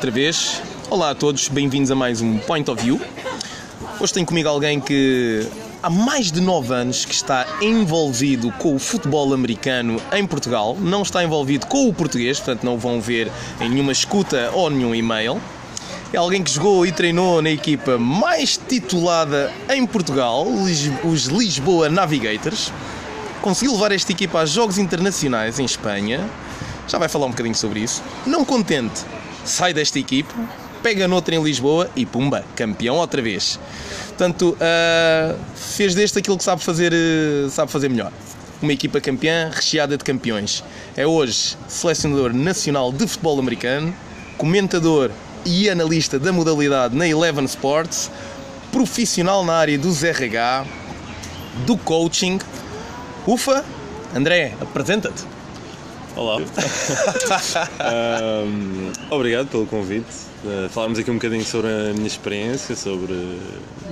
outra vez. Olá a todos, bem-vindos a mais um Point of View. Hoje tenho comigo alguém que há mais de 9 anos que está envolvido com o futebol americano em Portugal, não está envolvido com o português, portanto não vão ver em nenhuma escuta ou nenhum e-mail. É alguém que jogou e treinou na equipa mais titulada em Portugal, os Lisboa Navigators. Conseguiu levar esta equipa a jogos internacionais em Espanha. Já vai falar um bocadinho sobre isso. Não contente, sai desta equipe, pega noutra em Lisboa e pumba, campeão outra vez. Portanto, uh, fez deste aquilo que sabe fazer, uh, sabe fazer melhor. Uma equipa campeã recheada de campeões. É hoje selecionador nacional de futebol americano, comentador e analista da modalidade na Eleven Sports, profissional na área dos RH, do coaching. Ufa, André, apresenta-te. Olá. um, obrigado pelo convite. Uh, falarmos aqui um bocadinho sobre a minha experiência, sobre,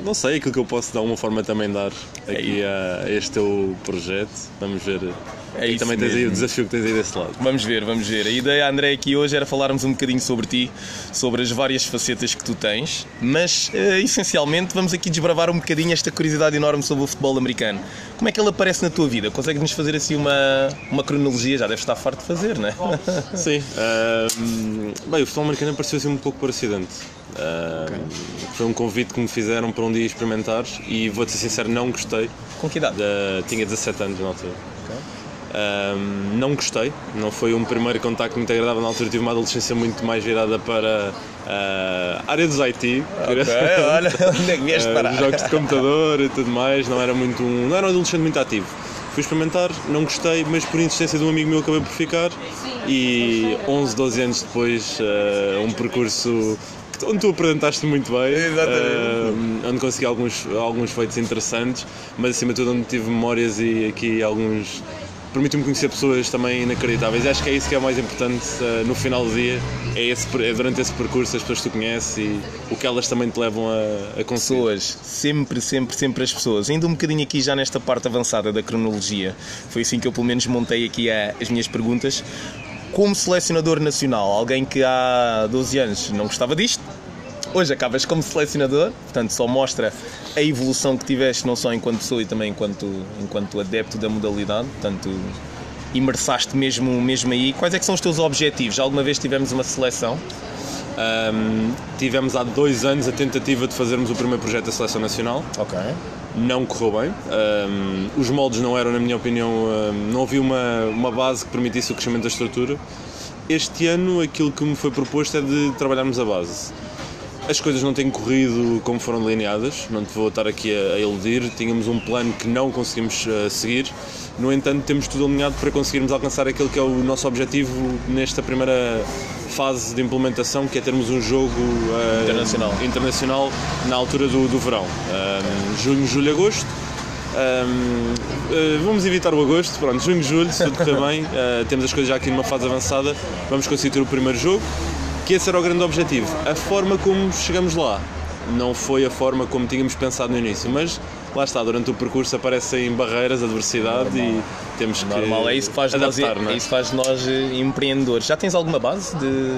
não sei, aquilo que eu posso de alguma forma também dar aqui a este teu projeto. Vamos ver é e também tens aí o desafio que tens aí desse lado. Vamos ver, vamos ver. A ideia, André, aqui hoje era falarmos um bocadinho sobre ti, sobre as várias facetas que tu tens, mas uh, essencialmente vamos aqui desbravar um bocadinho esta curiosidade enorme sobre o futebol americano. Como é que ele aparece na tua vida? Consegues-nos fazer assim uma, uma cronologia? Já deves estar farto de fazer, não é? Sim. Uh, bem, o futebol americano apareceu assim um pouco por acidente. Uh, okay. Foi um convite que me fizeram para um dia experimentar e vou-te ser sincero, não gostei. Com que idade? tinha 17 anos na altura. Um, não gostei, não foi um primeiro contacto muito agradável. Na altura tive uma adolescência muito mais virada para uh, a área dos IT. Okay, olha, onde é que vieste parar? Uh, jogos de computador e tudo mais, não era, muito um, não era um adolescente muito ativo. Fui experimentar, não gostei, mas por insistência de um amigo meu acabei por ficar e 11, 12 anos depois, uh, um percurso onde tu apresentaste muito bem, uh, onde consegui alguns, alguns feitos interessantes, mas acima de tudo onde tive memórias e aqui alguns permitiu-me conhecer pessoas também inacreditáveis. E acho que é isso que é o mais importante uh, no final do dia, é, esse, é, durante esse percurso as pessoas que tu conheces e o que elas também te levam a, a conseguir. Pessoas, sempre, sempre, sempre as pessoas. Ainda um bocadinho aqui já nesta parte avançada da cronologia, foi assim que eu pelo menos montei aqui as minhas perguntas. Como selecionador nacional, alguém que há 12 anos não gostava disto, hoje acabas como selecionador, portanto só mostra a evolução que tiveste não só enquanto pessoa e também enquanto, enquanto adepto da modalidade, portanto imersaste mesmo, mesmo aí. Quais é que são os teus objetivos? Alguma vez tivemos uma seleção? Um, tivemos há dois anos a tentativa de fazermos o primeiro projeto da Seleção Nacional. Ok. Não correu bem. Um, os moldes não eram, na minha opinião, um, não havia uma, uma base que permitisse o crescimento da estrutura. Este ano aquilo que me foi proposto é de trabalharmos a base. As coisas não têm corrido como foram delineadas, não te vou estar aqui a, a iludir. Tínhamos um plano que não conseguimos uh, seguir, no entanto, temos tudo alinhado para conseguirmos alcançar aquilo que é o nosso objetivo nesta primeira fase de implementação, que é termos um jogo uh, internacional. internacional na altura do, do verão, um, junho, julho, agosto. Um, uh, vamos evitar o agosto, pronto, junho, julho, se tudo correr bem, uh, temos as coisas já aqui numa fase avançada, vamos conseguir ter o primeiro jogo que esse era o grande objetivo. A forma como chegamos lá não foi a forma como tínhamos pensado no início, mas lá está, durante o percurso aparecem barreiras, adversidade Normal. e temos que Normal, é isso que faz adaptar, nós, é? é isso faz de nós eh, empreendedores. Já tens alguma base de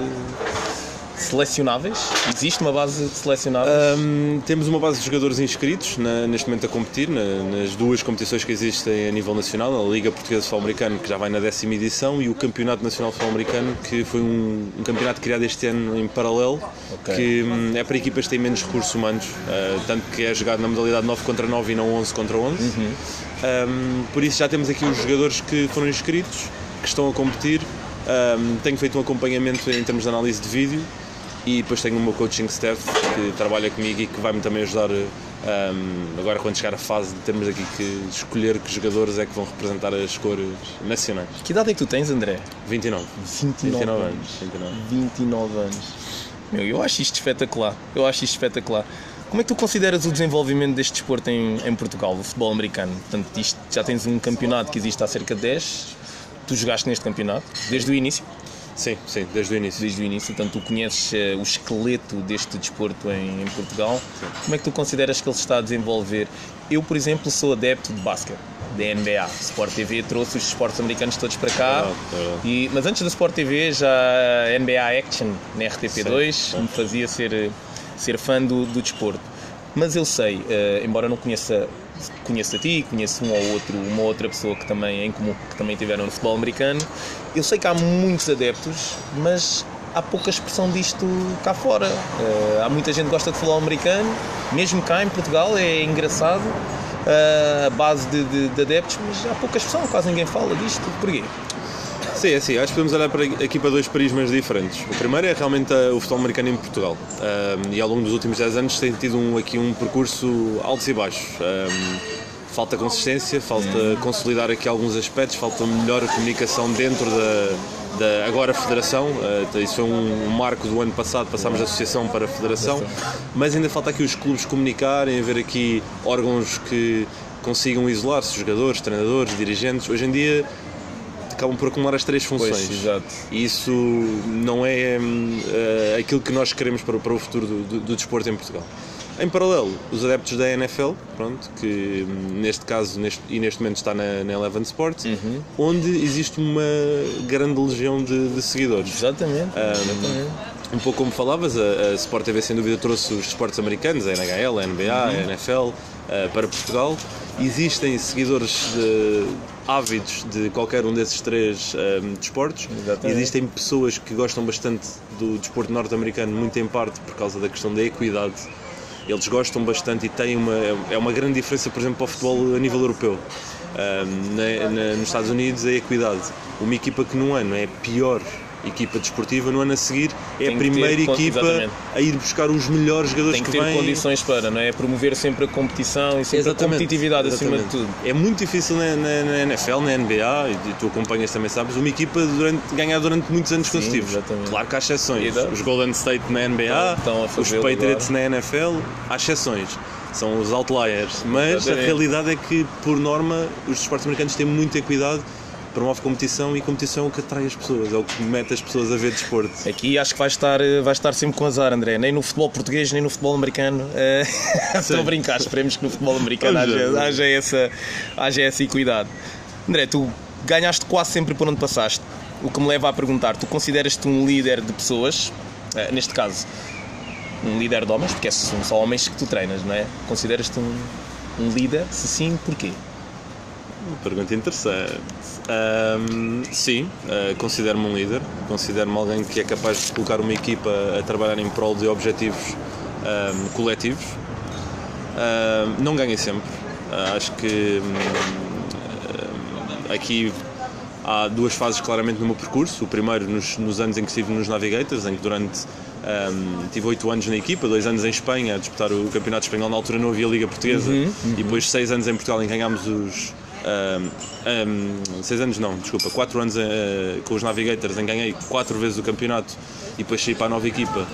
selecionáveis? Existe uma base de selecionáveis? Um, temos uma base de jogadores inscritos na, neste momento a competir na, nas duas competições que existem a nível nacional, a Liga Portuguesa de Futebol Americano, que já vai na décima edição, e o Campeonato Nacional de Futebol Americano, que foi um, um campeonato criado este ano em paralelo, okay. que um, é para equipas que têm menos recursos humanos, uh, tanto que é jogado na modalidade 9 contra 9 e não 11 contra 11. Uhum. por isso já temos aqui os jogadores que foram inscritos, que estão a competir. tenho feito um acompanhamento em termos de análise de vídeo e depois tenho o meu coaching staff que trabalha comigo e que vai-me também ajudar um, agora quando chegar a fase de termos aqui que escolher que jogadores é que vão representar as cores nacionais. Que idade é que tu tens, André? 29. 29, 29 anos. 29. 29 anos. Meu, eu acho isto espetacular. Eu acho isto espetacular. Como é que tu consideras o desenvolvimento deste desporto em, em Portugal, o futebol americano? Portanto, isto, já tens um campeonato que existe há cerca de 10. Tu jogaste neste campeonato desde o início? Sim, sim, desde o início. Desde o início, portanto, tu conheces uh, o esqueleto deste desporto em, em Portugal. Sim. Como é que tu consideras que ele se está a desenvolver? Eu, por exemplo, sou adepto de basquete. da NBA. Sport TV trouxe os esportes americanos todos para cá. Verdade, verdade. E, mas antes da Sport TV, já a NBA Action na RTP2 Sim. me fazia ser, ser fã do, do desporto. Mas eu sei, eh, embora não conheça, conheça a ti, conheço um ou outro, uma outra pessoa que também é em comum, que também tiveram no futebol americano, eu sei que há muitos adeptos, mas há pouca expressão disto cá fora. Eh, há muita gente que gosta de futebol americano, mesmo cá em Portugal, é engraçado. eh, a base de, de- de adeptos, mas há pouca expressão, quase ninguém fala disto. Porquê? Sim, é assim, acho que podemos olhar para aqui para dois prismas diferentes. O primeiro é realmente ah, o futebol americano em Portugal. Ahm, e ao longo dos últimos 10 anos tem tido um, aqui um percurso altos e baixos. Ahm, falta consistência, falta consolidar aqui alguns aspectos, falta melhor comunicação dentro da, da agora Federação. Ah, isso foi um, marco do ano passado, passámos da Associação para a Federação. Mas ainda falta aqui os clubes comunicarem, haver aqui órgãos que consigam isolar-se, jogadores, treinadores, dirigentes. Hoje em dia acabam por acumular as três funções. E isso não é eh, aquilo que nós queremos para, para o futuro do, do- do desporto em Portugal. Em paralelo, os adeptos da NFL, pronto, que hum, neste caso neste, e neste momento está na, na Eleven Sports, Uhum. onde existe uma grande legião de, de seguidores. Exatamente. exatamente. Um pouco como falavas, a, a Sport TV sem dúvida trouxe os esportes americanos, a NHL, a NBA, a NFL, eh, para Portugal. Existem seguidores de- ávidos de qualquer um desses três eh, desportos. Exatamente. Existem pessoas que gostam bastante do desporto norte-americano, muito em parte por causa da questão da equidade. Eles gostam bastante e têm uma, é uma grande diferença, por exemplo, para o futebol a nível europeu. Ah, na- na- nos Estados Unidos é equidade. Uma equipa que num ano é a pior equipa desportiva, no ano a seguir é Tem a primeira ter equipa exatamente. a ir buscar os melhores jogadores Tem que que, ter vêm. condições para, não é? Promover sempre a competição e sempre a competitividade acima de exatamente. tudo. É muito difícil na, na- na NFL, na NBA, e tu acompanhas também, sabes, uma equipa durante, ganhar durante muitos anos consecutivos. exatamente. Claro que há exceções. Os Golden State na NBA, Estão a os Patriots na NFL, há exceções. São os outliers. Mas Exatamente. a realidade é que, por norma, os desportos americanos têm muita equidade, promove competição e competição é o que atrai as pessoas, é o que mete as pessoas a ver desporto. Aqui acho que vai estar, eh, vai estar sempre com azar, André. Nem no futebol português, nem no futebol americano. Eh, Estou a brincar, esperemos que no futebol americano haja, vamos haja, essa, haja essa equidade. André, tu ganhaste quase sempre por onde passaste. O que me leva a perguntar: tu consideras-te um líder de pessoas? Eh, neste caso, um líder de homens, porque é- são só homens que tu treinas, não é? Consideras-te um, um líder? Se sim, porquê? Pergunta interessante. Ahm, sim, ah, considero-me um líder, considero-me alguém que é capaz de colocar uma equipa a trabalhar em prol de objetivos ahm, coletivos. Ahm, não ganhei sempre. Ah, acho que hum, ah, aqui há duas fases claramente no meu percurso. O primeiro nos, nos anos em que estive nos Navigators, em que durante ahm, tive oito anos na equipa, dois anos em Espanha a disputar o Campeonato Espanhol. Na altura não havia Liga Portuguesa e depois depois anos em Portugal em que ganhámos os ahm, seis anos não, desculpa, quatro anos eh, com os Navigators em ganhei quatro vezes o campeonato e depois saí para a nova equipa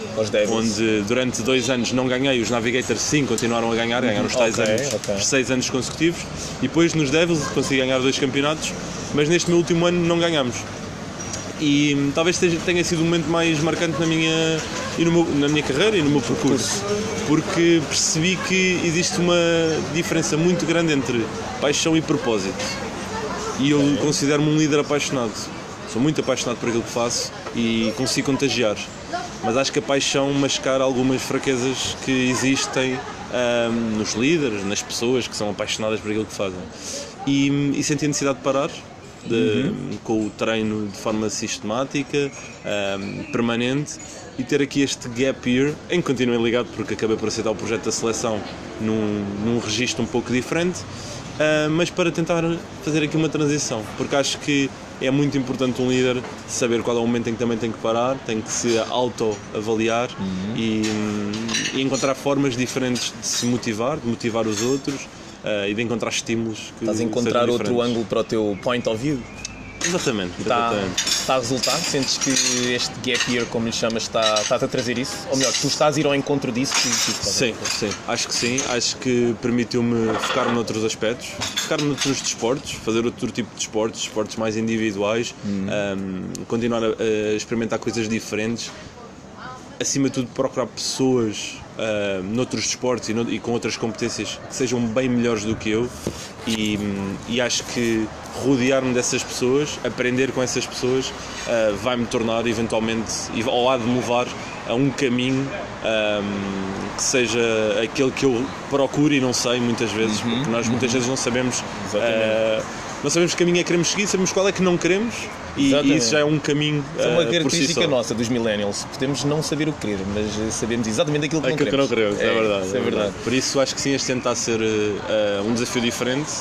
onde durante dois anos não ganhei, os Navigators sim continuaram a ganhar, ganharam os tais Ok, anos, ok. os seis anos consecutivos e depois nos Devils consegui ganhar dois campeonatos, mas neste meu último ano não ganhamos. E hum, talvez tenha sido o momento mais marcante na minha, e no meu- na minha carreira e no meu percurso, porque percebi que existe uma diferença muito grande entre paixão e propósito. E eu considero-me um líder apaixonado. Sou muito apaixonado por aquilo que faço e consigo contagiar. Mas acho que a paixão mascara algumas fraquezas que existem hum, nos líderes, nas pessoas que são apaixonadas por aquilo que fazem. E, e senti a necessidade de parar, de- com o treino de forma sistemática, hum, permanente, e ter aqui este gap year, em que continuei ligado porque acabei por aceitar o projeto da seleção num, num registro um pouco diferente, Uh, mas para tentar fazer aqui uma transição, porque acho que é muito importante um líder saber qual é o momento em que também tem que parar, tem que se auto-avaliar e, hum, e encontrar formas diferentes de se motivar, de motivar os outros uh, e de encontrar estímulos que Estás a encontrar outro ângulo para o teu point of view? Exatamente, Está, exatamente. está a resultar? Sentes que este gap year, como lhe chamas, está, está-te a trazer isso? Ou melhor, tu estás a ir ao encontro disso? que- que- que- Sim, sim, acho que sim. Acho que permitiu-me focar-me noutros aspectos, focar-me noutros desportos, fazer outro tipo de desportos, desportos mais individuais, um, continuar a, a experimentar coisas diferentes. Acima de tudo, procurar pessoas uh, noutros desportos e, no, e, com outras competências que sejam bem melhores do que eu e, e acho que rodear-me dessas pessoas, aprender com essas pessoas, uh, vai-me tornar eventualmente, ou há de me levar a um caminho um, que seja aquele que eu procuro e não sei muitas vezes, uhum, porque nós muitas uhum. vezes não sabemos. Não sabemos que caminho é que queremos seguir, sabemos qual é que não queremos e, e isso já é um caminho. Isso é uma uh, característica si nossa dos millennials. Podemos não saber o que querer, mas sabemos exatamente aquilo que aquilo não queremos. Que não queremos, é, é, verdade, é, é verdade. Por isso acho que sim, este tentar ser uh, um desafio diferente,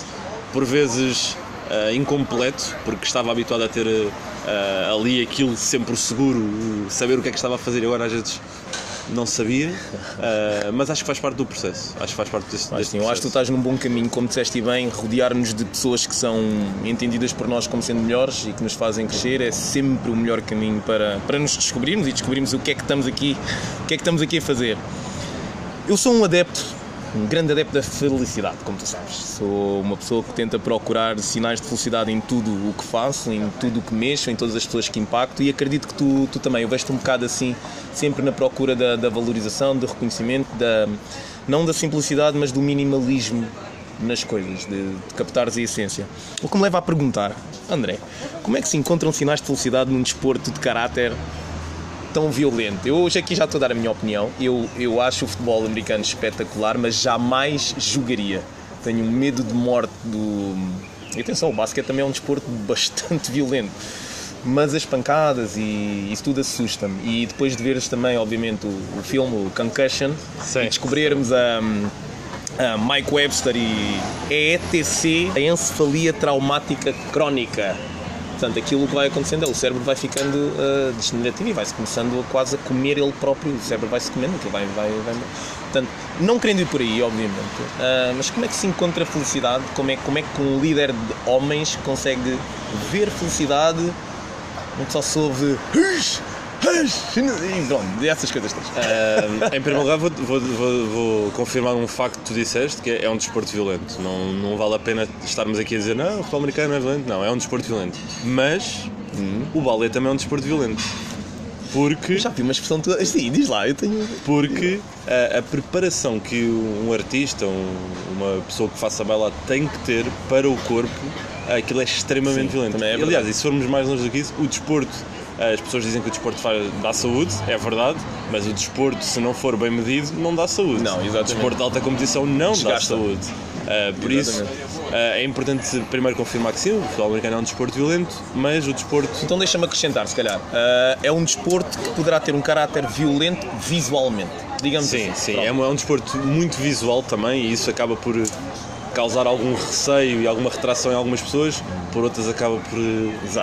por vezes uh, incompleto, porque estava habituado a ter ali aquilo sempre seguro, saber o que é que estava a fazer e agora às vezes não sabia, uh, mas acho que faz parte do processo. Acho que faz parte deste, acho, sim, Eu acho que tu estás num bom caminho, como disseste bem, rodear-nos de pessoas que são entendidas por nós como sendo melhores e que nos fazem crescer é sempre o melhor caminho para, para nos descobrirmos e descobrirmos o que é que estamos aqui, o que é que estamos aqui a fazer. Eu sou um adepto um grande adepto da felicidade, como tu sabes. Sou uma pessoa que tenta procurar sinais de felicidade em tudo o que faço, em tudo o que mexo, em todas as pessoas que impacto e acredito que tu, tu também. Eu vejo-te um bocado assim, sempre na procura da, da valorização, do reconhecimento, da, não da simplicidade, mas do minimalismo nas coisas, de, de captares a essência. O que me leva a perguntar, André, como é que se encontram sinais de felicidade num desporto de caráter tão violento. Eu hoje aqui já estou a dar a minha opinião. Eu, eu acho o futebol americano espetacular, mas jamais jogaria. Tenho medo de morte do. E atenção, o basquete também é um desporto bastante violento. Mas as pancadas e isso tudo assusta-me. E depois de veres também, obviamente, o, o filme, o Concussion, Sim. e descobrirmos a. a Mike Webster e ETC, a encefalia traumática crónica Portanto, aquilo que vai acontecendo é o cérebro vai ficando uh, degenerativo e vai-se começando a quase a comer ele próprio. O cérebro vai-se comendo, aquilo vai, vai, vai. Portanto, não querendo ir por aí, obviamente, uh, mas como é que se encontra felicidade? Como é, como é que um líder de homens consegue ver felicidade onde só se ouve e essas coisas todas. Uh, em primeiro lugar, vou, vou, vou, vou, confirmar um facto que tu disseste, que é um desporto violento. Não, não vale a pena estarmos aqui a dizer não, o futebol americano é violento. Não, é um desporto violento. Mas uhum. o balé também é um desporto violento. Porque. Já vi uma expressão toda. Sim, diz lá, eu tenho. Porque a, a preparação que um artista, um, uma pessoa que faça baila tem que ter para o corpo, aquilo é extremamente Sim, violento. É Aliás, e se formos mais longe do que isso, o desporto as pessoas dizem que o desporto faz, dá saúde, é verdade, mas o desporto, se não for bem medido, não dá saúde. Não, exatamente. O desporto de alta competição não Desgasta. dá saúde. Uh, por exatamente. isso, uh, é importante primeiro confirmar que sim, o futebol americano é um desporto violento, mas o desporto. Então deixa-me acrescentar, se calhar. Uh, é um desporto que poderá ter um caráter violento visualmente, digamos sim, assim. Sim, sim. É, um, é um desporto muito visual também e isso acaba por causar algum receio e alguma retração em algumas pessoas, por outras acaba por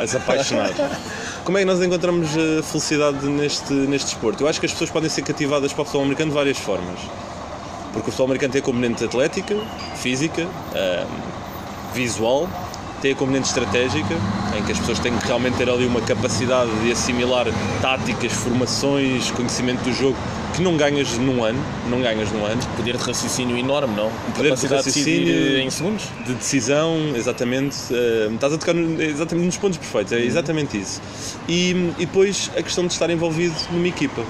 desapaixonar. Como é que nós encontramos a felicidade neste, neste desporto? Eu acho que as pessoas podem ser cativadas para o futebol americano de várias formas. Porque o futebol americano tem componente atlética, física, visual, tem a componente estratégica, em que as pessoas têm que realmente ter ali uma capacidade de assimilar táticas, formações, conhecimento do jogo que não ganhas num ano, não ganhas num ano. Poder de raciocínio enorme, não? Poder de raciocínio de em segundos? De decisão, exatamente. Uh, estás a tocar exatamente nos pontos perfeitos, é uhum. exatamente isso. E, e depois a questão de estar envolvido numa equipa.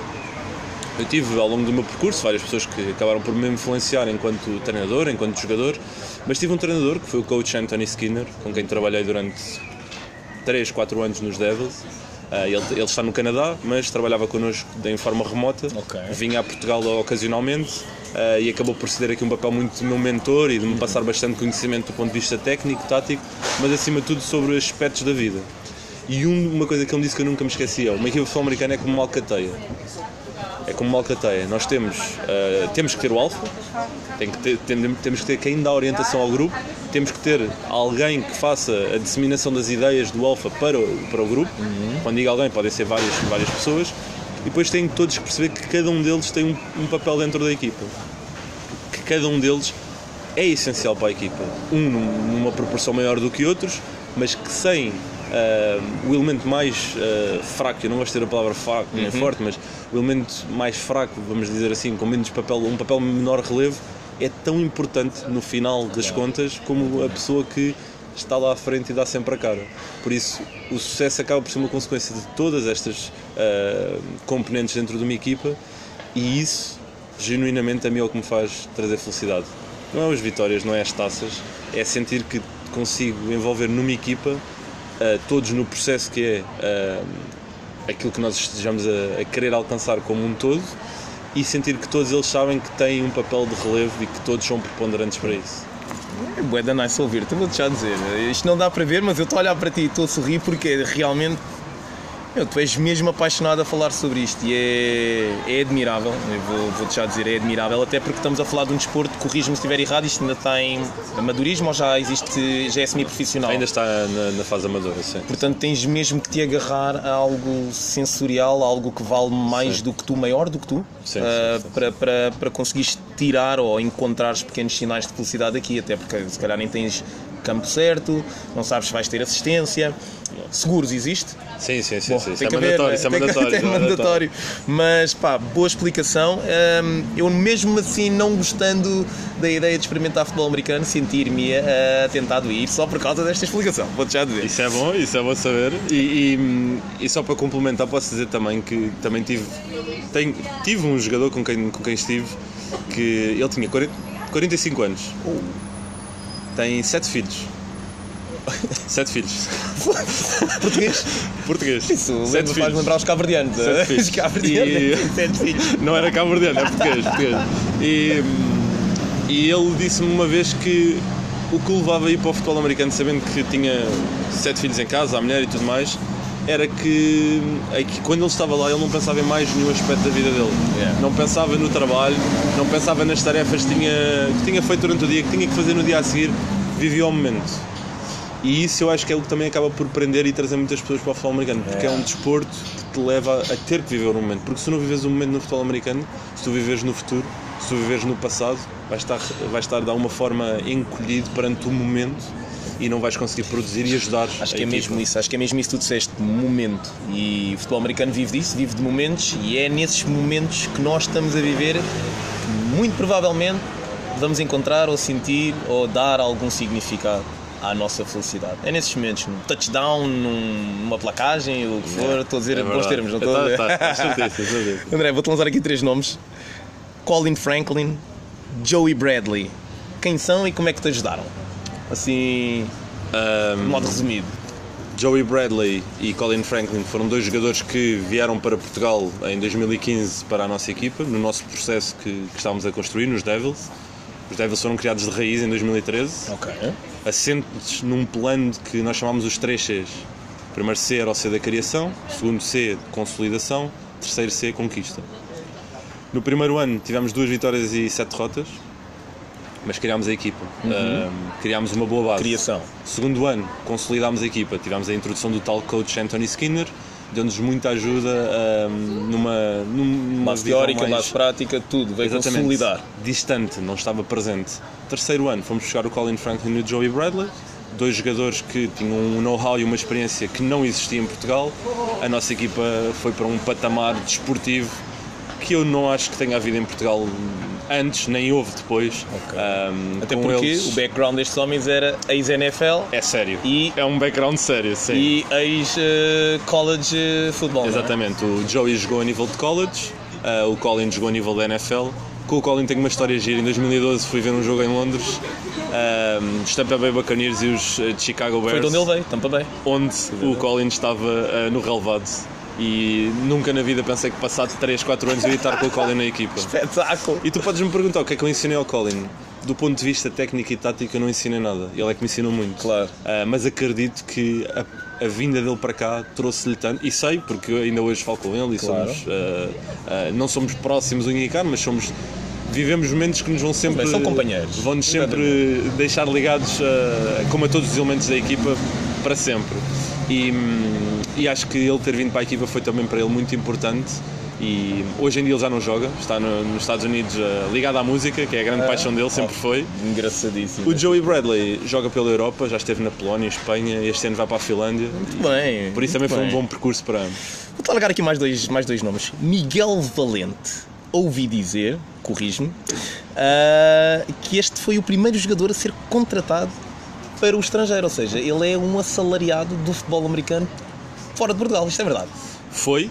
Eu tive ao longo do meu percurso várias pessoas que acabaram por me influenciar enquanto treinador, enquanto jogador, mas tive um treinador que foi o coach Anthony Skinner, com quem trabalhei durante 3, 4 anos nos Devils Uh, ele, ele, está no Canadá, mas trabalhava connosco em forma remota. Okay. Vinha a Portugal ocasionalmente uh, e acabou por ceder aqui um papel muito de meu mentor e de me passar bastante conhecimento do ponto de vista técnico, tático, mas acima de tudo sobre aspectos da vida. E um, uma coisa que ele disse que eu nunca me esqueci é: uma equipa de futebol americana é como uma alcateia é como uma alcateia. Nós temos, uh, temos que ter o alfa, tem que ter, temos que ter quem dá orientação ao grupo, temos que ter alguém que faça a disseminação das ideias do alfa para o, para o grupo. Uhum. Quando digo alguém, podem ser várias, várias pessoas. E depois têm todos que perceber que cada um deles tem um, um papel dentro da equipa. Que cada um deles é essencial para a equipa. Um numa proporção maior do que outros, mas que sem uh, o elemento mais uh, fraco, eu não gosto de ter a palavra fraco, uhum. nem forte, mas o elemento mais fraco, vamos dizer assim, com menos papel, um papel menor relevo, é tão importante no final das contas como a pessoa que está lá à frente e dá sempre a cara. Por isso, o sucesso acaba por ser uma consequência de todas estas uh, componentes dentro de uma equipa e isso genuinamente a mim é o que me faz trazer felicidade. Não é as vitórias, não é as taças, é sentir que consigo envolver numa equipa todos no processo que é uh, aquilo que nós estejamos a, a, querer alcançar como um todo e sentir que todos eles sabem que têm um papel de relevo e que todos são preponderantes para isso. É bué da nice ouvir, te vou deixar dizer. Isto não dá para ver, mas eu estou a olhar para ti e estou a sorrir porque realmente meu, tu és mesmo apaixonado a falar sobre isto e é, é admirável, eu vou, vou já dizer, é admirável, até porque estamos a falar de um desporto, corrijo-me se estiver errado, isto ainda está em amadorismo ou já existe, já é semi-profissional? Ainda está na, na, fase amadora, sim. Portanto, tens mesmo que te agarrar a algo sensorial, a algo que vale mais sim. do que tu, maior do que tu, sim, uh, sim, para, para, para conseguires tirar ou encontrar os pequenos sinais de felicidade aqui, até porque se calhar nem tens campo certo, não sabes se vais ter assistência. Seguros existe? Sim, sim, sim. Bom, sim. Isso, é mandatório, isso é mandatório. É mandatório. Mas pá, boa explicação. Um, eu mesmo assim, não gostando da ideia de experimentar futebol americano, sentir-me uh, tentado a ir só por causa desta explicação. Vou-te já dizer. Isso é bom, isso é bom saber. E, e, e, só para complementar, posso dizer também que também tive, tenho, tive um jogador com quem, com quem estive que ele tinha 40, 45 anos. Uh tem sete filhos. Sete filhos. Português? Português. Isso sete faz lembrar os caverdianos. Sete eh? filhos. E... Sete filhos. Não era caverdiano, é português. português. E, e ele disse-me uma vez que o que o levava a ir para o futebol americano, sabendo que tinha sete filhos em casa, a mulher e tudo mais, era que, é que quando ele estava lá ele não pensava em mais nenhum aspecto da vida dele. Yeah. Não pensava no trabalho, não pensava nas tarefas que tinha, que tinha feito durante o dia, que tinha que fazer no dia a seguir, vivia o momento. E isso eu acho que é o que também acaba por prender e trazer muitas pessoas para o futebol americano, porque é, é um desporto que te leva a ter que viver o momento. Porque se não vives o momento no futebol americano, se tu vives no futuro, se tu vives no passado, vais estar, vais estar de alguma forma encolhido perante o momento e não vais conseguir produzir e ajudar. Acho que é mesmo isso, acho que é mesmo isso que tu disseste, momento. E o futebol americano vive disso, vive de momentos e é nesses momentos que nós estamos a viver que muito provavelmente vamos encontrar ou sentir ou dar algum significado à nossa felicidade. É nesses momentos, num touchdown, numa placagem, o que for, estou a dizer é bons termos, não estou a dizer. Tá, tá, André, vou-te lançar aqui três nomes: Colin Franklin, Joey Bradley. Quem são e como é que te ajudaram? Assim, um, de modo resumido. Joey Bradley e Colin Franklin foram dois jogadores que vieram para Portugal em 2015 para a nossa equipa, no nosso processo que, que estávamos a construir, nos Devils. Os Devils foram criados de raiz em 2013, okay. Assentes num plano que nós chamámos os 3 Cs. Primeiro C era o C da criação, segundo C, consolidação, o terceiro C, conquista. No primeiro ano tivemos duas vitórias e sete derrotas, mas criámos a equipa, uhum. criámos uma boa base. Criação. Segundo ano, consolidámos a equipa, tivemos a introdução do tal coach Anthony Skinner, deu-nos muita ajuda um, numa, numa teórica, mais... prática, tudo, veio Exatamente. consolidar. Distante, não estava presente. Terceiro ano, fomos buscar o Colin Franklin e o Joey Bradley, dois jogadores que tinham um know-how e uma experiência que não existia em Portugal. A nossa equipa foi para um patamar desportivo que eu não acho que tenha havido em Portugal antes, nem houve depois. Okay. Um, Até porque eles... o background destes homens era ex-NFL. É sério. E é um background sério, sim. E ex-college uh, football. É? Exatamente. É? O Joey jogou a nível de college, uh, o Colin jogou a nível da NFL. Com o Colin tenho uma história gira. Em 2012 fui ver um jogo em Londres, um, os Tampa Bay Buccaneers e os uh, Chicago Bears. Foi de onde ele veio, Tampa Bay. Onde o Colin estava uh, no relevado e nunca na vida pensei que passado 3, 4 anos eu ia estar com o Colin na equipa. Espetáculo! E tu podes me perguntar o que é que eu ensinei ao Colin. Do ponto de vista técnico e tático, eu não ensinei nada. Ele é que me ensinou muito. Claro. Uh, mas acredito que a, a, vinda dele para cá trouxe-lhe tanto. E sei, porque ainda hoje falo com ele e claro. somos. Uh, uh, não somos próximos unha e mas somos. Vivemos momentos que nos vão sempre. São companheiros. Vão-nos sempre deixar ligados, como a todos os elementos da equipa, para sempre. E, hum, e acho que ele ter vindo para a equipa foi também para ele muito importante. E hoje em dia ele já não joga, está no, nos Estados Unidos uh, ligado à música, que é a grande paixão dele, sempre foi. Engraçadíssimo. O Joey Bradley joga pela Europa, já esteve na Polónia, Espanha, este ano vai para a Finlândia. Muito bem. Por isso também foi bem. um bom percurso para ambos. Vou-te largar aqui mais dois, mais dois nomes. Miguel Valente. Ouvi dizer, corrijo-me, uh, que este foi o primeiro jogador a ser contratado para o estrangeiro, ou seja, ele é um assalariado do futebol americano fora de Portugal, isto é verdade. Foi,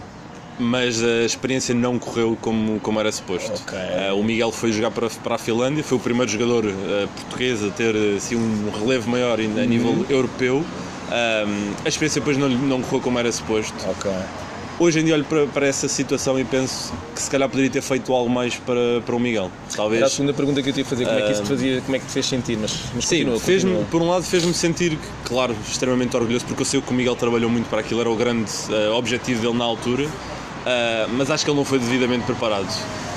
mas a experiência não correu como, como era suposto. Ok. Uh, o Miguel foi jogar para, para a Finlândia, foi o primeiro jogador uh, português a ter assim, um relevo maior a Uhum. nível europeu. Um, a experiência depois não, não correu como era suposto. Ok. Hoje em dia olho para, para essa situação e penso que se calhar poderia ter feito algo mais para, para o Miguel. Talvez. Era a segunda pergunta que eu te ia fazer, como é que isso te fazia, como é que te fez sentir, mas, mas Sim, continua, fez-me, continua. por um lado fez-me sentir, claro, extremamente orgulhoso, porque eu sei que o Miguel trabalhou muito para aquilo, era o grande eh, objetivo dele na altura, eh, mas acho que ele não foi devidamente preparado.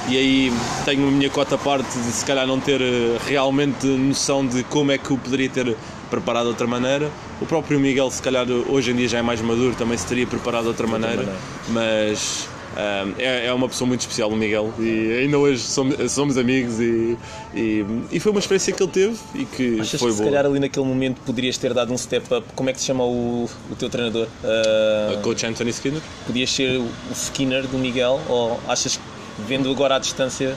E aí tenho a minha cota à parte de se calhar não ter eh, realmente noção de como é que o poderia ter preparado de outra maneira. O próprio Miguel, se calhar, hoje em dia já é mais maduro, também se teria preparado de outra maneira, maneira. mas ah, é, é uma pessoa muito especial, o Miguel, e ainda hoje somos, somos amigos. E, e, e foi uma experiência que ele teve e que Achas foi que se boa. calhar ali naquele momento poderias ter dado um step up? Como é que se chama o, o teu treinador? Ah, Coach Anthony Skinner? podias ser o Skinner do Miguel ou achas que vendo agora à distância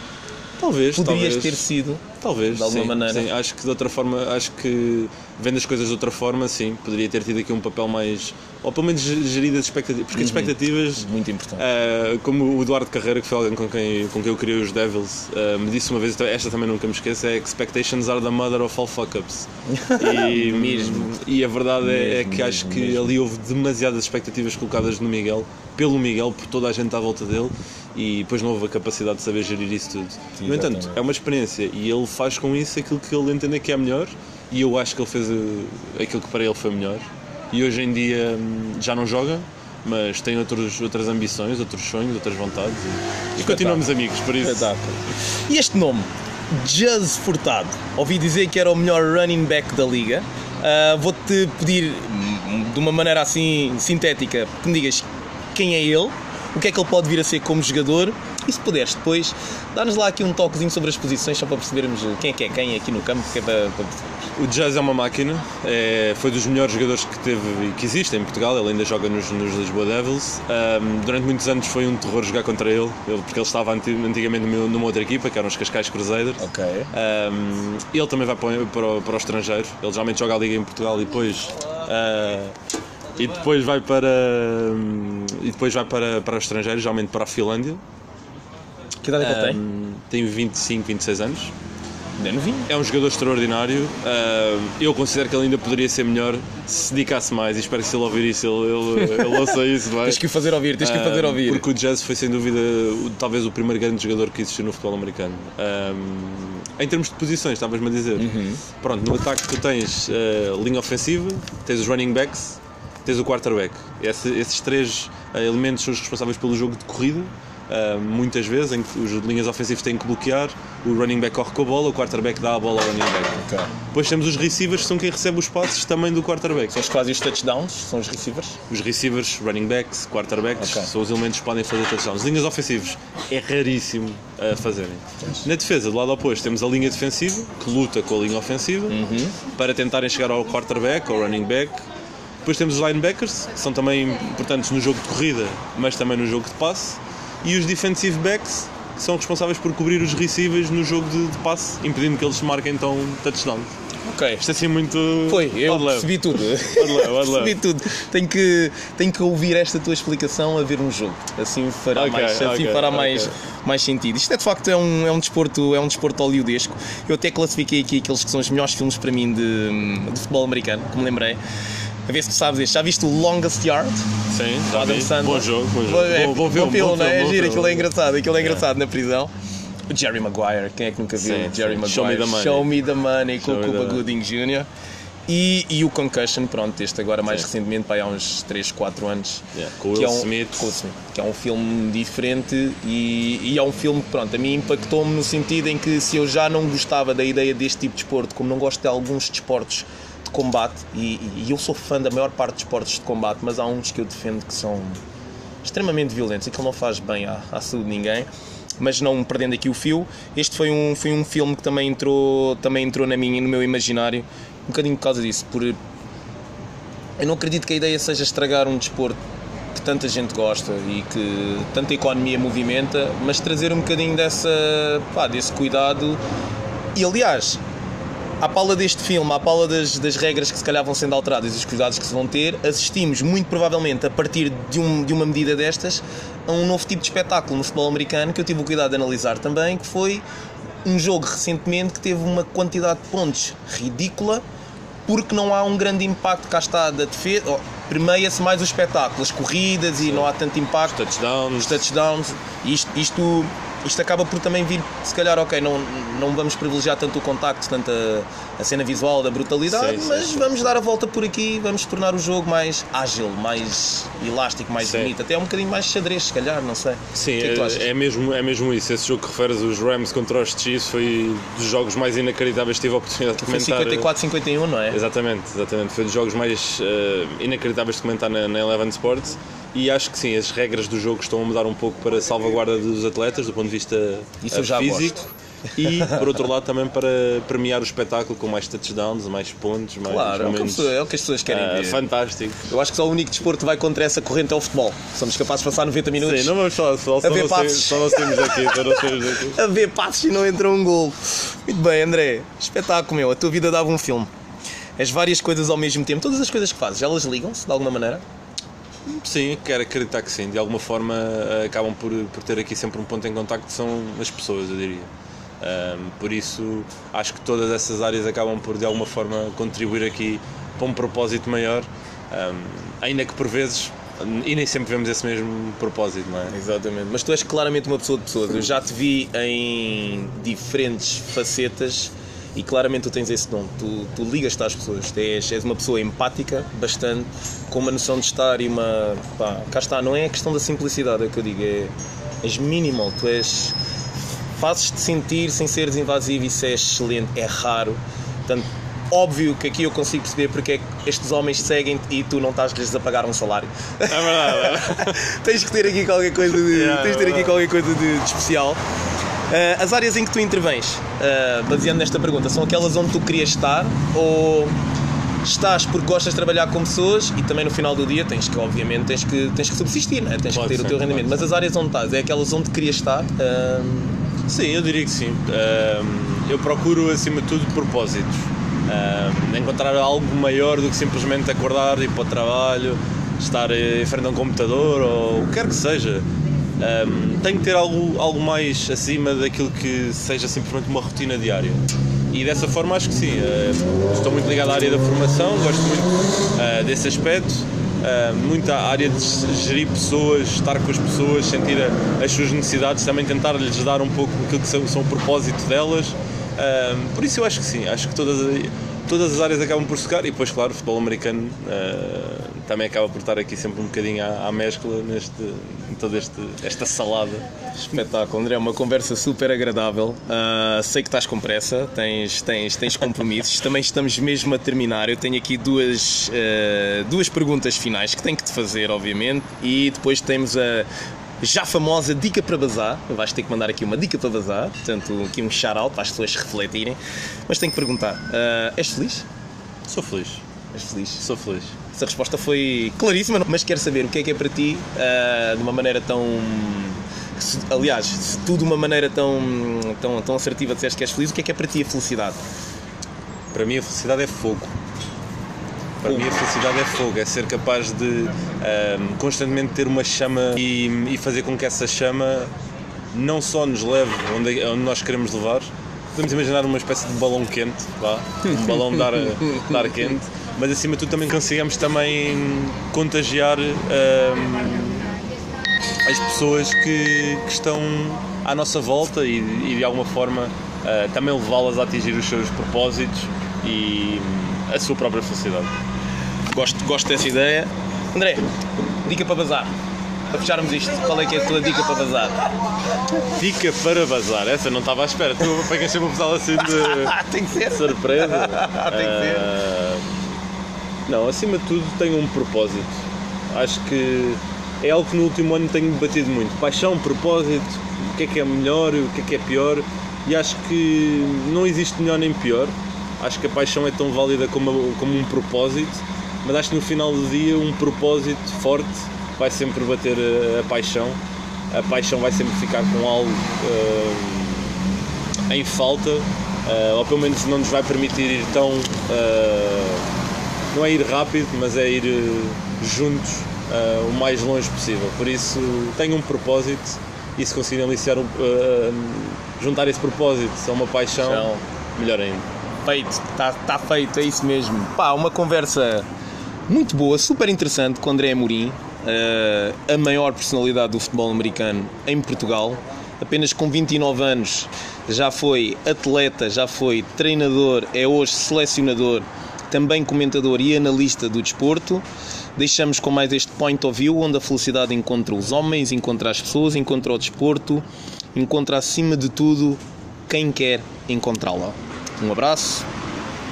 Talvez, poderias talvez. ter sido? Talvez, de alguma sim, maneira. sim. Acho que de outra forma, acho que vendo as coisas de outra forma, sim, poderia ter tido aqui um papel mais, ou pelo menos gerir as expectativas, porque as expectativas, Muito importante. ah, como o Eduardo Carreira, que foi alguém com quem, com quem eu criei os Devils, ah, me disse uma vez, esta também nunca me esqueço, é expectations are the mother of all fuck-ups. E, Mesmo. E a verdade é, é Mesmo, que acho mesmo, que mesmo. ali houve demasiadas expectativas colocadas no Miguel, pelo Miguel, por toda a gente à volta dele, e depois não houve a capacidade de saber gerir isso tudo. No entanto, Exatamente. é uma experiência e ele faz com isso aquilo que ele entende que é melhor, e eu acho que ele fez eh, aquilo que para ele foi melhor. E hoje em dia hum, já não joga, mas tem outros, outras ambições, outros sonhos, outras vontades, e, e continuamos amigos, por isso. Espetáculo. E este nome, Jazz Furtado, ouvi dizer que era o melhor running back da liga. Ah, Vou-te pedir, hum, de uma maneira assim sintética, que me digas quem é ele, o que é que ele pode vir a ser como jogador e se puderes depois, dá-nos lá aqui um toquezinho sobre as posições, só para percebermos quem é que é quem aqui no campo, que é para, para. O Jazz é uma máquina, é, foi dos melhores jogadores que teve e que existe em Portugal, ele ainda joga nos, nos Lisboa Devils. Ahm, durante muitos anos foi um terror jogar contra ele, ele- porque ele estava anti- antigamente numa outra equipa, que eram os Cascais Crusaders. Ok. Um, ele também vai para, o- para, para o estrangeiro. Ele geralmente joga a Liga em Portugal e depois. ah, e depois vai para. hum, e depois vai para, para o estrangeiro, geralmente para a Finlândia. Que idade é que ele tem? Um, tem 25, 26 anos. É novinho. É um jogador extraordinário. Um, eu considero que ele ainda poderia ser melhor se se dedicasse mais. E espero que se ele ouvir isso, ele, ele, ele ouça isso. Vai. Tens que o fazer ouvir, tens que o fazer ouvir. Porque o Jazz foi sem dúvida talvez o primeiro grande jogador que existiu no futebol americano. Um, em termos de posições, estavas-me a dizer. Uhum. Pronto, no ataque tu tens uh, linha ofensiva, tens os running backs, tens o quarterback. Esse- esses três uh, elementos são os responsáveis pelo jogo de corrida. uh, muitas vezes em que os linhas ofensivas têm que bloquear, o running back corre com a bola, o quarterback dá a bola ao running back. Ok. Depois temos os receivers, que são quem recebe os passes também do quarterback. São os que fazem os touchdowns, são os receivers. Os receivers, running backs, quarterbacks Ok. são os elementos que podem fazer touchdowns. Linhas ofensivas é raríssimo a fazerem. Na defesa, do lado oposto, temos a linha defensiva, que luta com a linha ofensiva para tentarem chegar ao quarterback, ao running back. Depois temos os linebackers, que são também importantes no jogo de corrida, mas também no jogo de passe. E os defensive backs, que são responsáveis por cobrir os receivers no jogo de, de passe, impedindo que eles marquem então touchdowns. Ok. Isto é assim muito. Foi, eu levar. percebi tudo. Pode levar. percebi tudo. Tenho que, tenho que ouvir esta tua explicação a ver um jogo. Assim fará, Ok, mais, assim fará ok. mais, mais sentido. Isto é de facto é um, é um desporto, é um desporto hollywoodesco. Eu até classifiquei aqui aqueles que são os melhores filmes para mim de, de futebol americano, que me lembrei. A ver se tu sabes este. Já viste o Longest Yard? Sim, já Adam vi. Sandler. Bom jogo, bom jogo. Bom, é, Bom, bom filme, filme, bom não é? filme, bom filme. aquilo é engraçado, aquilo é engraçado na prisão. O Jerry Maguire, quem é que nunca viu Sim, Jerry sim. Maguire? Show me the money. Show me the money com o Cuba. Gooding Jr. E, e o Concussion, pronto, este agora mais Sim. recentemente, pá, há uns 3, 4 anos. Yeah, com o que Will é um, Smith. com o Smith, que é um filme diferente e, e é um filme que, pronto, a mim impactou-me no sentido em que se eu já não gostava da ideia deste tipo de desporto, como não gosto de alguns desportos de combate, e, e eu sou fã da maior parte de esportes de combate, mas há uns que eu defendo que são extremamente violentos e que não faz bem à, à saúde de ninguém. Mas não perdendo aqui o fio, este foi um, foi um filme que também entrou, também entrou na minha, no meu imaginário, um bocadinho por causa disso, por, eu não acredito que a ideia seja estragar um desporto que tanta gente gosta e que tanta economia movimenta, mas trazer um bocadinho dessa, pá, desse cuidado. E aliás, à pala deste filme, à pala das, das regras que se calhar vão sendo alteradas e os cuidados que se vão ter, assistimos muito provavelmente a partir de, um, de uma medida destas a um novo tipo de espetáculo no futebol americano que eu tive o cuidado de analisar também, que foi um jogo recentemente que teve uma quantidade de pontos ridícula porque não há um grande impacto, cá está, da defesa. Oh, Permeia-se mais o espetáculo, as corridas e não há tanto impacto. Touchdowns. Os touchdowns. Isto, isto isto acaba por também vir, se calhar, ok, não, não vamos privilegiar tanto o contacto, tanto a, a cena visual da brutalidade, sim, mas sim. vamos dar a volta por aqui, vamos tornar o jogo mais ágil, mais elástico, mais bonito, até um bocadinho mais xadrez, se calhar, não sei. Sim, é, que é, mesmo, é mesmo isso. Esse jogo que referes, os Rams contra os Chiefs, foi dos jogos mais inacreditáveis que tive a oportunidade de comentar. Foi 54-51, não é? Exatamente, exatamente. Foi dos jogos mais uh, inacreditáveis de comentar na, na Eleven Sports e acho que sim, as regras do jogo estão a mudar um pouco para a salvaguarda dos atletas do ponto de vista Isso físico. e por outro lado também para premiar o espetáculo com mais touchdowns, mais pontos, mais claro, momentos, é o que as pessoas querem uh, ver. Fantástico. Eu acho que só o único desporto que vai contra essa corrente é o futebol. Somos capazes de passar 90 minutos. Sim, não vamos falar só, só, ver passos. só nós temos aqui, só nós temos aqui. a ver passos e não entra um gol. Muito bem, André, espetáculo meu, a tua vida dava um filme. As várias coisas ao mesmo tempo, todas as coisas que fazes, elas ligam-se de alguma maneira? Sim, quero acreditar que sim. De alguma forma eh, acabam por, por ter aqui sempre um ponto em contacto são as pessoas, eu diria. Um, por isso acho que todas essas áreas acabam por de alguma forma contribuir aqui para um propósito maior, um, ainda que por vezes e nem sempre vemos esse mesmo propósito, não é? Exatamente. Mas tu és claramente uma pessoa de pessoas. Eu já te vi em diferentes facetas e claramente tu tens esse dom, tu, tu ligas-te às pessoas, tu és, és uma pessoa empática, bastante, com uma noção de estar e uma. Pá, cá está, não é a questão da simplicidade, é o que eu digo, é. És minimal, tu és. Fazes-te sentir sem seres invasivo, isso é excelente, é raro. Portanto, óbvio que aqui eu consigo perceber porque é que estes homens seguem e tu não estás-lhes a pagar um salário. É verdade. É tens que ter aqui qualquer coisa de, yeah, tens de ter aqui qualquer coisa de, de especial. Uh, as áreas em que tu intervens, uh, baseando nesta pergunta, são aquelas onde tu querias estar ou estás porque gostas de trabalhar com pessoas e também no final do dia tens que, obviamente, tens que, tens que subsistir, né? tens pode que ter ser, o teu rendimento. Mas as áreas onde estás, é aquelas onde querias estar? Uh... Sim, eu diria que sim. eu procuro, acima de tudo, propósitos. encontrar algo maior do que simplesmente acordar, ir para o trabalho, estar em frente a um computador ou o que quer que seja um, tem que ter algo, algo mais acima daquilo que seja simplesmente uma rotina diária. E dessa forma acho que sim. Uh, estou muito ligado à área da formação, gosto muito uh, desse aspecto. Uh, muito à área de gerir pessoas, estar com as pessoas, sentir a, as suas necessidades, também tentar lhes dar um pouco aquilo que são, são o propósito delas. por isso eu acho que sim, acho que todas, todas as áreas acabam por secar e depois, claro, o futebol americano também acaba por estar aqui sempre um bocadinho à, à mescla neste, em toda este, esta salada. Espetáculo, André, uma conversa super agradável. Uh, sei que estás com pressa, tens, tens, tens compromissos, também estamos mesmo a terminar. Eu tenho aqui duas, uh, duas perguntas finais que tenho que te fazer, obviamente, e depois temos a já famosa dica para bazar. Vais ter que mandar aqui uma dica para bazar, portanto, aqui um shout-out para as pessoas refletirem. Mas tenho que perguntar: uh, és feliz? Sou feliz. És feliz? Sou feliz. Essa resposta foi claríssima, mas quero saber o que é que é para ti, uh, de uma maneira tão. Aliás, se tu de uma maneira tão, tão, tão assertiva disseste que és feliz, o que é que é para ti a felicidade? Para mim, a felicidade é fogo. Para mim, a felicidade é fogo, é ser capaz de um, ah, constantemente ter uma chama e, e, fazer com que essa chama não só nos leve onde, onde nós queremos levar, podemos imaginar uma espécie de balão quente, vá, um balão de ar, de ar quente, mas acima de tudo também consigamos também contagiar um, as pessoas que, que, estão à nossa volta e, e de alguma forma uh, também levá-las a atingir os seus propósitos e hum, a sua própria felicidade. Gosto, gosto dessa ideia. André, dica para bazar. Para fecharmos isto, qual é que é a tua dica para bazar? Dica para bazar, essa não estava à espera. Tu apanhas sempre um pessoal assim de Tem que ser. surpresa. Tem que ser. Uh, não, acima de tudo tenho um propósito. Acho que é algo que no último ano tenho debatido muito. Paixão, propósito, o que é que é melhor, o que é que é pior. E acho que não existe melhor nem pior. Acho que a paixão é tão válida como, como um propósito, mas acho que no final do dia um propósito forte vai sempre bater a, a paixão. A paixão vai sempre ficar com algo uh, em falta uh, ou pelo menos não nos vai permitir ir tão. Uh, não é ir rápido, mas é ir juntos o mais longe possível. Por isso, tenho um propósito e se conseguirem iniciar um, juntar esse propósito a uma paixão, melhor ainda. Feito, está tá feito, é isso mesmo. Pá, uma conversa muito boa, super interessante com André Amorim, uh, a maior personalidade do futebol americano em Portugal. Apenas com 29 anos já foi atleta, já foi treinador, é hoje selecionador, também comentador e analista do desporto. Deixamos com mais este point of view, onde a felicidade encontra os homens, encontra as pessoas, encontra o desporto, encontra acima de tudo quem quer encontrá-la. Um abraço,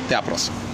até à próxima.